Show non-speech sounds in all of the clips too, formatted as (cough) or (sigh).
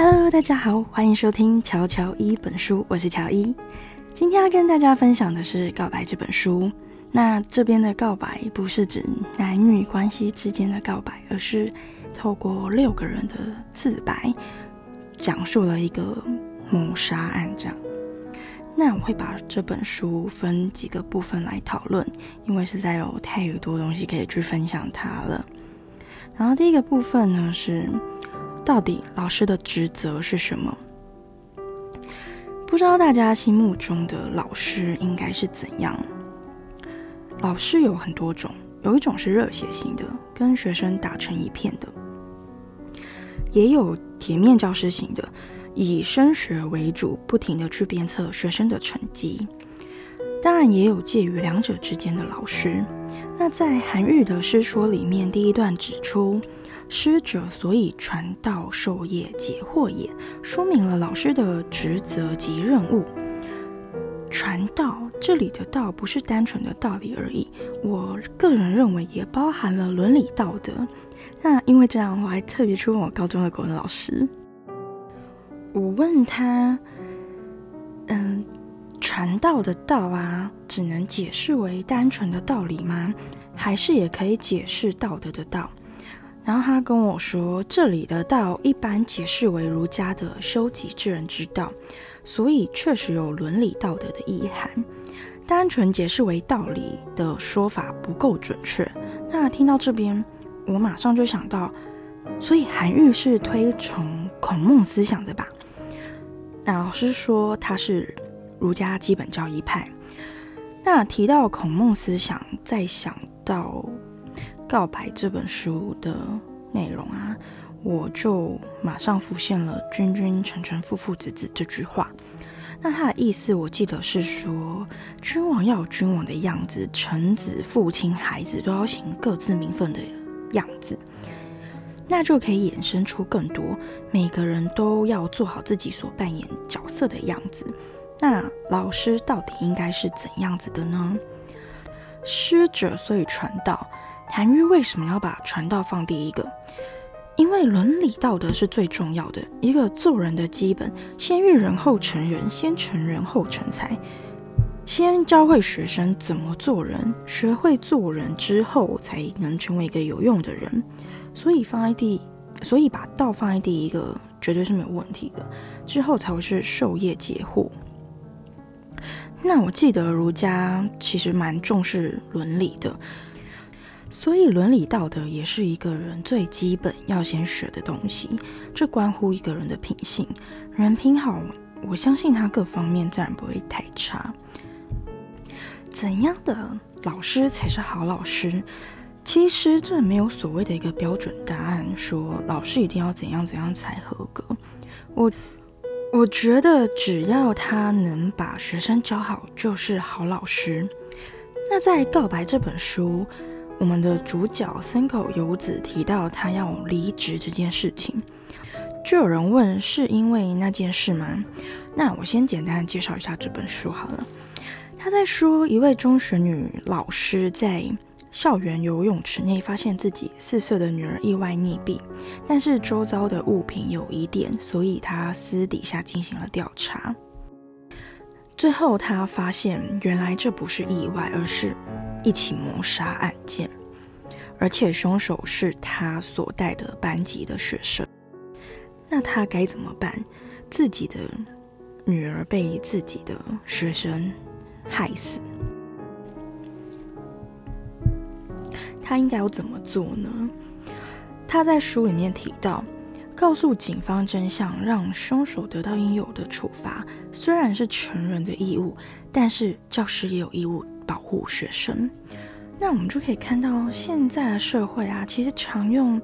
Hello，大家好，欢迎收听乔乔一本书，我是乔一。今天要跟大家分享的是《告白》这本书。那这边的告白不是指男女关系之间的告白，而是透过六个人的自白，讲述了一个谋杀案。这样，那我会把这本书分几个部分来讨论，因为实在有太多东西可以去分享它了。然后第一个部分呢是。到底老师的职责是什么？不知道大家心目中的老师应该是怎样？老师有很多种，有一种是热血型的，跟学生打成一片的；也有铁面教师型的，以升学为主，不停的去鞭策学生的成绩。当然，也有介于两者之间的老师。那在韩愈的诗说里面，第一段指出。师者，所以传道授业解惑也，说明了老师的职责及任务。传道，这里的道不是单纯的道理而已，我个人认为也包含了伦理道德。那因为这样，我还特别去问我高中的国文老师，我问他，嗯，传道的道啊，只能解释为单纯的道理吗？还是也可以解释道德的道？然后他跟我说，这里的道一般解释为儒家的修己治人之道，所以确实有伦理道德的意涵。单纯解释为道理的说法不够准确。那听到这边，我马上就想到，所以韩愈是推崇孔孟思想的吧？那老师说他是儒家基本教义派。那提到孔孟思想，再想到。告白这本书的内容啊，我就马上浮现了“君君臣臣父父子子”这句话。那它的意思，我记得是说，君王要有君王的样子，臣子、父亲、孩子都要行各自名分的样子。那就可以衍生出更多，每个人都要做好自己所扮演角色的样子。那老师到底应该是怎样子的呢？师者，所以传道。韩愈为什么要把传道放第一个？因为伦理道德是最重要的一个做人的基本，先育人后成人，先成人后成才，先教会学生怎么做人，学会做人之后，才能成为一个有用的人。所以放在第，所以把道放在第一个，绝对是没有问题的。之后才会是授业解惑。那我记得儒家其实蛮重视伦理的。所以，伦理道德也是一个人最基本要先学的东西。这关乎一个人的品性，人品好，我相信他各方面自然不会太差。怎样的老师才是好老师？其实这没有所谓的一个标准答案，说老师一定要怎样怎样才合格。我我觉得只要他能把学生教好，就是好老师。那在《告白》这本书。我们的主角森口游子提到他要离职这件事情，就有人问是因为那件事吗？那我先简单介绍一下这本书好了。他在说一位中学女老师在校园游泳池内发现自己四岁的女儿意外溺毙，但是周遭的物品有疑点，所以他私底下进行了调查。最后他发现原来这不是意外，而是。一起谋杀案件，而且凶手是他所带的班级的学生。那他该怎么办？自己的女儿被自己的学生害死，他应该要怎么做呢？他在书里面提到，告诉警方真相，让凶手得到应有的处罚，虽然是成人的义务，但是教师也有义务。保护学生，那我们就可以看到现在的社会啊，其实常用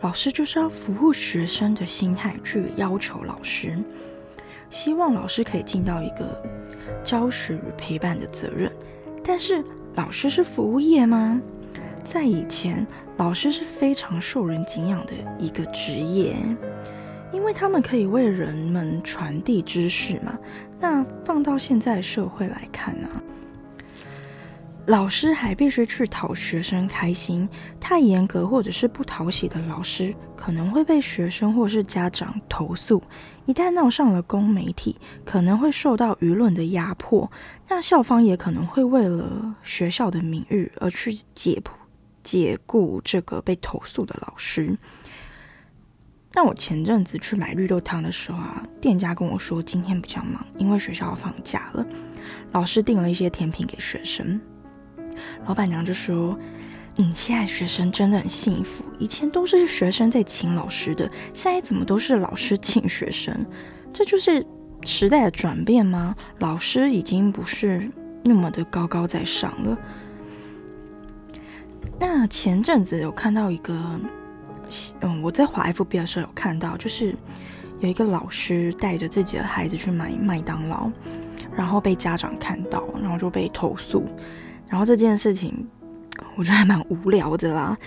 老师就是要服务学生的心态去要求老师，希望老师可以尽到一个教学与陪伴的责任。但是老师是服务业吗？在以前，老师是非常受人敬仰的一个职业，因为他们可以为人们传递知识嘛。那放到现在社会来看呢？老师还必须去讨学生开心，太严格或者是不讨喜的老师，可能会被学生或是家长投诉。一旦闹上了公媒体，可能会受到舆论的压迫。那校方也可能会为了学校的名誉而去解解雇这个被投诉的老师。那我前阵子去买绿豆汤的时候啊，店家跟我说今天比较忙，因为学校要放假了，老师订了一些甜品给学生。老板娘就说：“嗯，现在学生真的很幸福。以前都是学生在请老师的，现在怎么都是老师请学生？这就是时代的转变吗？老师已经不是那么的高高在上了。”那前阵子有看到一个，嗯，我在华 FB 的时候有看到，就是有一个老师带着自己的孩子去买麦当劳，然后被家长看到，然后就被投诉。然后这件事情，我觉得还蛮无聊的啦。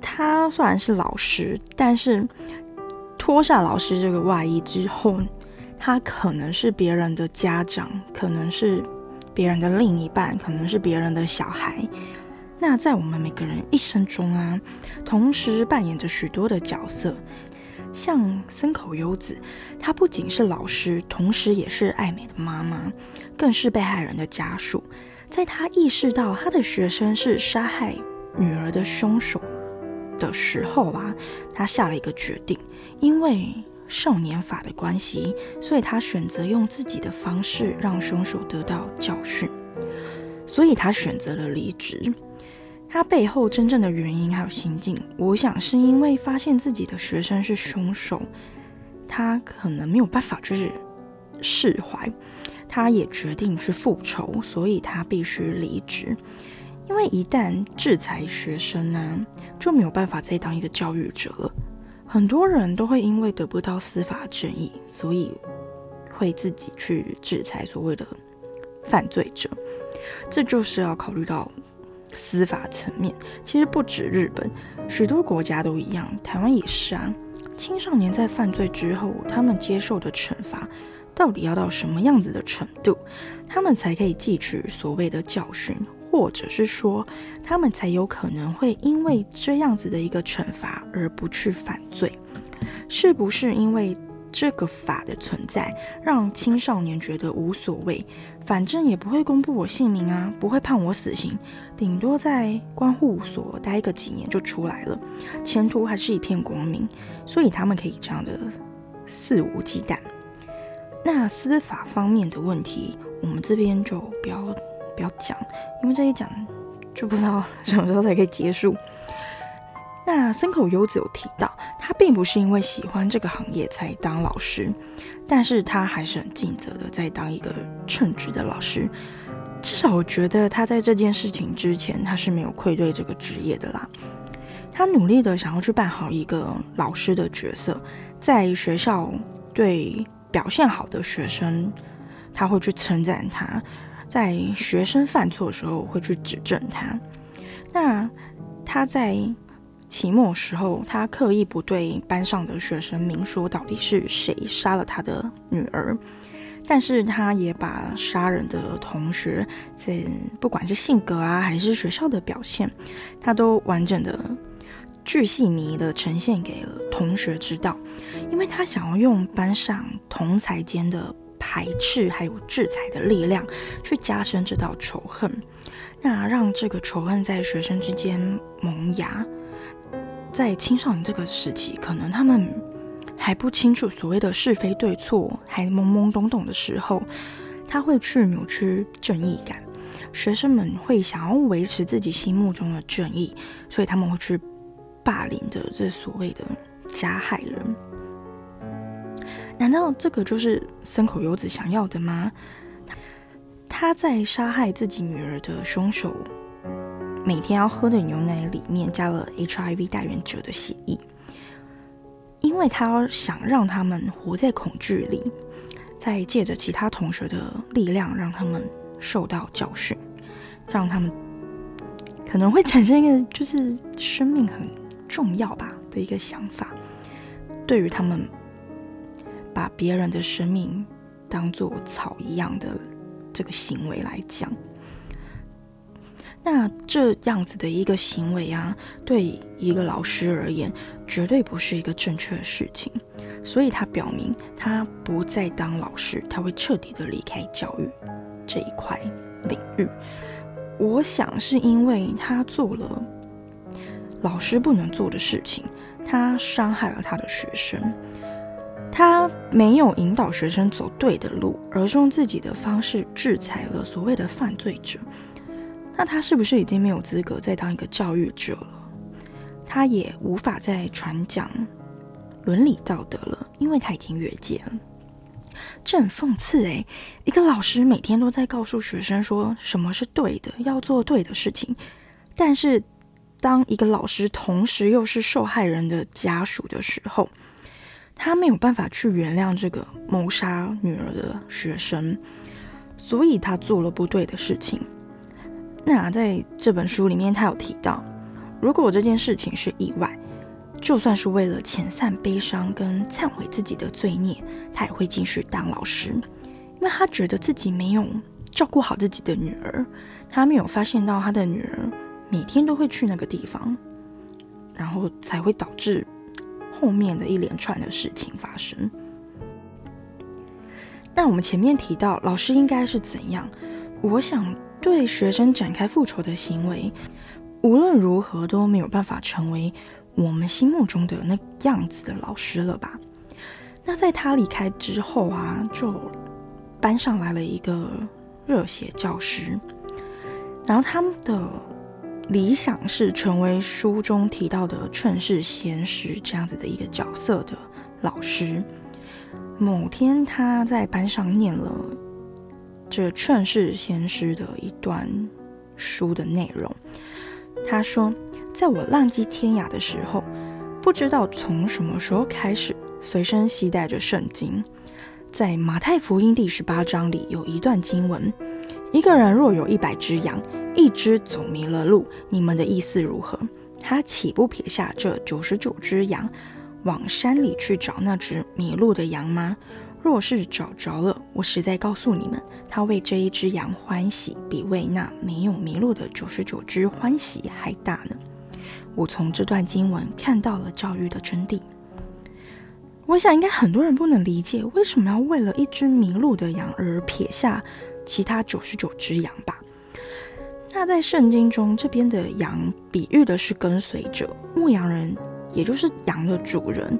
他虽然是老师，但是脱下老师这个外衣之后，他可能是别人的家长，可能是别人的另一半，可能是别人的小孩。那在我们每个人一生中啊，同时扮演着许多的角色。像森口优子，她不仅是老师，同时也是爱美的妈妈，更是被害人的家属。在他意识到他的学生是杀害女儿的凶手的时候啊，他下了一个决定，因为少年法的关系，所以他选择用自己的方式让凶手得到教训，所以他选择了离职。他背后真正的原因还有心境，我想是因为发现自己的学生是凶手，他可能没有办法就是释怀。他也决定去复仇，所以他必须离职。因为一旦制裁学生呢，就没有办法再当一个教育者了。很多人都会因为得不到司法正义，所以会自己去制裁所谓的犯罪者。这就是要考虑到司法层面。其实不止日本，许多国家都一样，台湾也是啊。青少年在犯罪之后，他们接受的惩罚。到底要到什么样子的程度，他们才可以汲取所谓的教训，或者是说，他们才有可能会因为这样子的一个惩罚而不去犯罪？是不是因为这个法的存在，让青少年觉得无所谓，反正也不会公布我姓名啊，不会判我死刑，顶多在关护所待个几年就出来了，前途还是一片光明，所以他们可以这样的肆无忌惮。那司法方面的问题，我们这边就不要不要讲，因为这一讲就不知道 (laughs) 什么时候才可以结束。那森口优子有提到，他并不是因为喜欢这个行业才当老师，但是他还是很尽责的在当一个称职的老师。至少我觉得他在这件事情之前，他是没有愧对这个职业的啦。他努力的想要去办好一个老师的角色，在学校对。表现好的学生，他会去称赞他；在学生犯错的时候，会去指正他。那他在期末时候，他刻意不对班上的学生明说到底是谁杀了他的女儿，但是他也把杀人的同学在不管是性格啊，还是学校的表现，他都完整的。巨细靡的呈现给了同学知道，因为他想要用班上同才间的排斥还有制裁的力量，去加深这道仇恨，那让这个仇恨在学生之间萌芽。在青少年这个时期，可能他们还不清楚所谓的是非对错，还懵懵懂懂的时候，他会去扭曲正义感。学生们会想要维持自己心目中的正义，所以他们会去。霸凌的这所谓的加害人，难道这个就是森口优子想要的吗？他在杀害自己女儿的凶手每天要喝的牛奶里面加了 HIV 带源者的血液，因为他想让他们活在恐惧里，再借着其他同学的力量让他们受到教训，让他们可能会产生一个就是生命很。重要吧的一个想法，对于他们把别人的生命当做草一样的这个行为来讲，那这样子的一个行为啊，对一个老师而言，绝对不是一个正确的事情。所以他表明，他不再当老师，他会彻底的离开教育这一块领域。我想是因为他做了老师不能做的事情，他伤害了他的学生，他没有引导学生走对的路，而是用自己的方式制裁了所谓的犯罪者。那他是不是已经没有资格再当一个教育者了？他也无法再传讲伦理道德了，因为他已经越界了。这很讽刺诶，一个老师每天都在告诉学生说什么是对的，要做对的事情，但是当一个老师同时又是受害人的家属的时候，他没有办法去原谅这个谋杀女儿的学生，所以他做了不对的事情。那在这本书里面，他有提到，如果这件事情是意外，就算是为了遣散悲伤跟忏悔自己的罪孽，他也会继续当老师，因为他觉得自己没有照顾好自己的女儿，他没有发现到他的女儿每天都会去那个地方，然后才会导致后面的一连串的事情发生。那我们前面提到，老师应该是怎样？我想。对学生展开复仇的行为，无论如何都没有办法成为我们心目中的那样子的老师了吧？那在他离开之后啊，就班上来了一个热血教师，然后他们的理想是成为书中提到的劝世贤师这样子的一个角色的老师。某天他在班上念了。这劝世贤师的一段书的内容，他说：“在我浪迹天涯的时候，不知道从什么时候开始，随身携带着圣经。在马太福音第十八章里有一段经文：一个人若有一百只羊，一只走迷了路，你们的意思如何？他岂不撇下这九十九只羊，往山里去找那只迷路的羊吗？”若是找着了，我实在告诉你们，他为这一只羊欢喜，比为那没有迷路的九十九只欢喜还大呢。我从这段经文看到了教育的真谛。我想，应该很多人不能理解，为什么要为了一只迷路的羊而撇下其他九十九只羊吧？那在圣经中，这边的羊比喻的是跟随者，牧羊人，也就是羊的主人。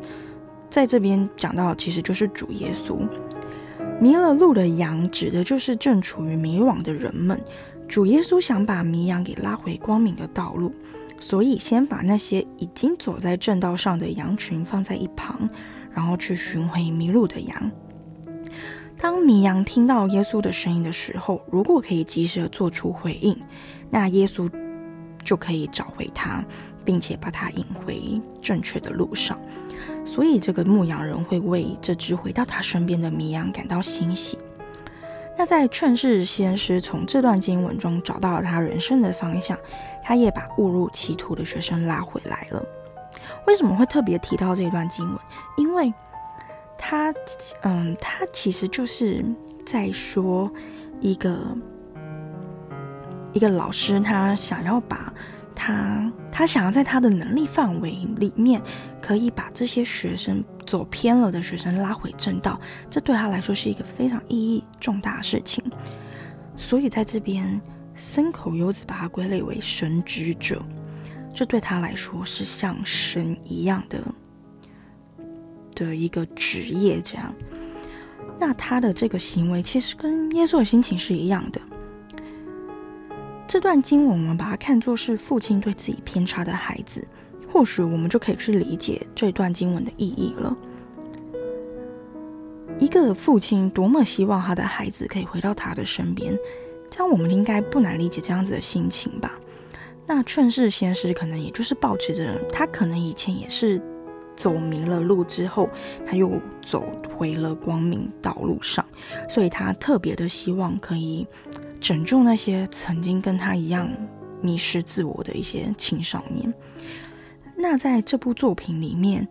在这边讲到，其实就是主耶稣迷了路的羊，指的就是正处于迷惘的人们。主耶稣想把迷羊给拉回光明的道路，所以先把那些已经走在正道上的羊群放在一旁，然后去寻回迷路的羊。当迷羊听到耶稣的声音的时候，如果可以及时的做出回应，那耶稣就可以找回他，并且把他引回正确的路上。所以，这个牧羊人会为这只回到他身边的迷羊感到欣喜。那在劝世先师从这段经文中找到了他人生的方向，他也把误入歧途的学生拉回来了。为什么会特别提到这段经文？因为他，嗯，他其实就是在说一个一个老师，他想要把。他他想要在他的能力范围里面，可以把这些学生走偏了的学生拉回正道，这对他来说是一个非常意义重大事情。所以在这边，森口优子把它归类为神职者，这对他来说是像神一样的的一个职业。这样，那他的这个行为其实跟耶稣的心情是一样的。这段经文，我们把它看作是父亲对自己偏差的孩子，或许我们就可以去理解这段经文的意义了。一个父亲多么希望他的孩子可以回到他的身边，这样我们应该不难理解这样子的心情吧？那劝世先师可能也就是保持着他可能以前也是走迷了路之后，他又走回了光明道路上，所以他特别的希望可以。拯救那些曾经跟他一样迷失自我的一些青少年。那在这部作品里面，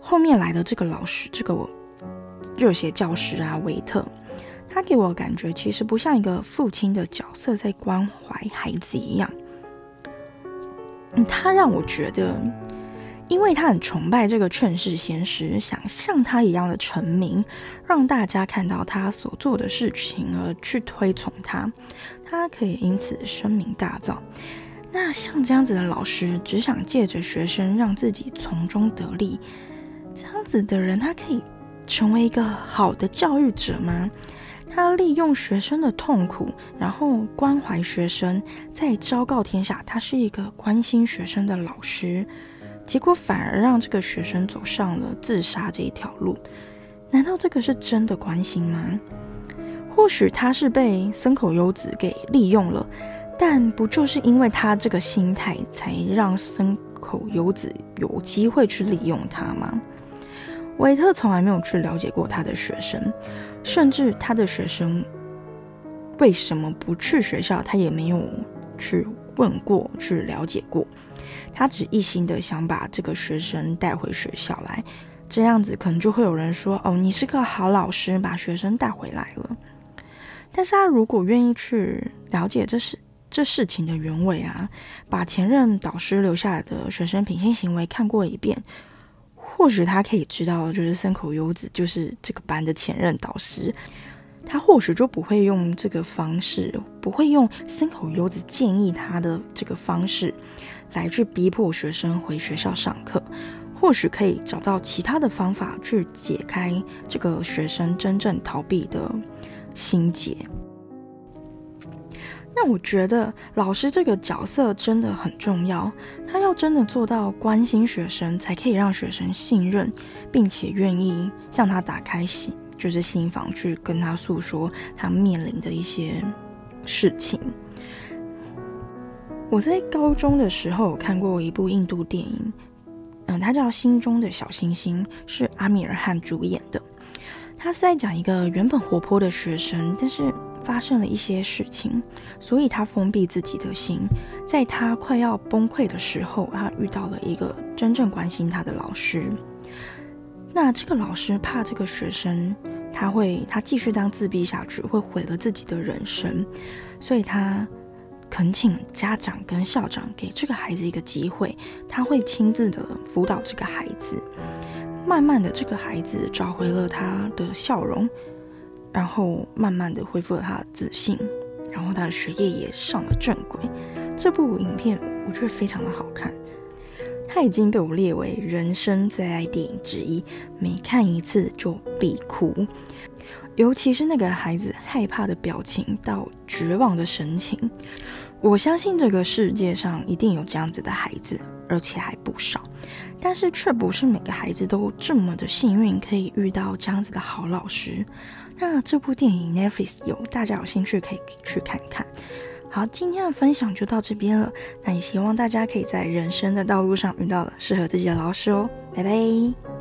后面来的这个老师，这个热血教师啊，维特，他给我感觉其实不像一个父亲的角色在关怀孩子一样。他让我觉得，因为他很崇拜这个劝世先师，想像他一样的成名，让大家看到他所做的事情而去推崇他，他可以因此声名大噪。那像这样子的老师，只想借着学生让自己从中得利，这样子的人，他可以成为一个好的教育者吗？他利用学生的痛苦，然后关怀学生，再昭告天下，他是一个关心学生的老师。结果反而让这个学生走上了自杀这一条路。难道这个是真的关心吗？或许他是被森口优子给利用了，但不就是因为他这个心态，才让森口优子有机会去利用他吗？维特从来没有去了解过他的学生。甚至他的学生为什么不去学校，他也没有去问过、去了解过。他只一心的想把这个学生带回学校来，这样子可能就会有人说：“哦，你是个好老师，把学生带回来了。”但是他如果愿意去了解这是这事情的原委啊，把前任导师留下来的学生品性行为看过一遍。或许他可以知道，就是森口优子就是这个班的前任导师，他或许就不会用这个方式，不会用森口优子建议他的这个方式来去逼迫学生回学校上课。或许可以找到其他的方法去解开这个学生真正逃避的心结。那我觉得老师这个角色真的很重要，他要真的做到关心学生，才可以让学生信任，并且愿意向他打开心，就是心房去跟他诉说他面临的一些事情。我在高中的时候看过一部印度电影，嗯，它叫《心中的小星星》，是阿米尔汗主演的。他是在讲一个原本活泼的学生，但是。发生了一些事情，所以他封闭自己的心。在他快要崩溃的时候，他遇到了一个真正关心他的老师。那这个老师怕这个学生他会他继续当自闭下去，会毁了自己的人生，所以他恳请家长跟校长给这个孩子一个机会，他会亲自的辅导这个孩子。慢慢的，这个孩子找回了他的笑容。然后慢慢的恢复了他的自信，然后他的学业也上了正轨。这部影片我觉得非常的好看，它已经被我列为人生最爱电影之一，每看一次就必哭。尤其是那个孩子害怕的表情到绝望的神情，我相信这个世界上一定有这样子的孩子，而且还不少。但是却不是每个孩子都这么的幸运，可以遇到这样子的好老师。那这部电影 Netflix 有，大家有兴趣可以去看看。好，今天的分享就到这边了。那也希望大家可以在人生的道路上遇到了适合自己的老师哦。拜拜。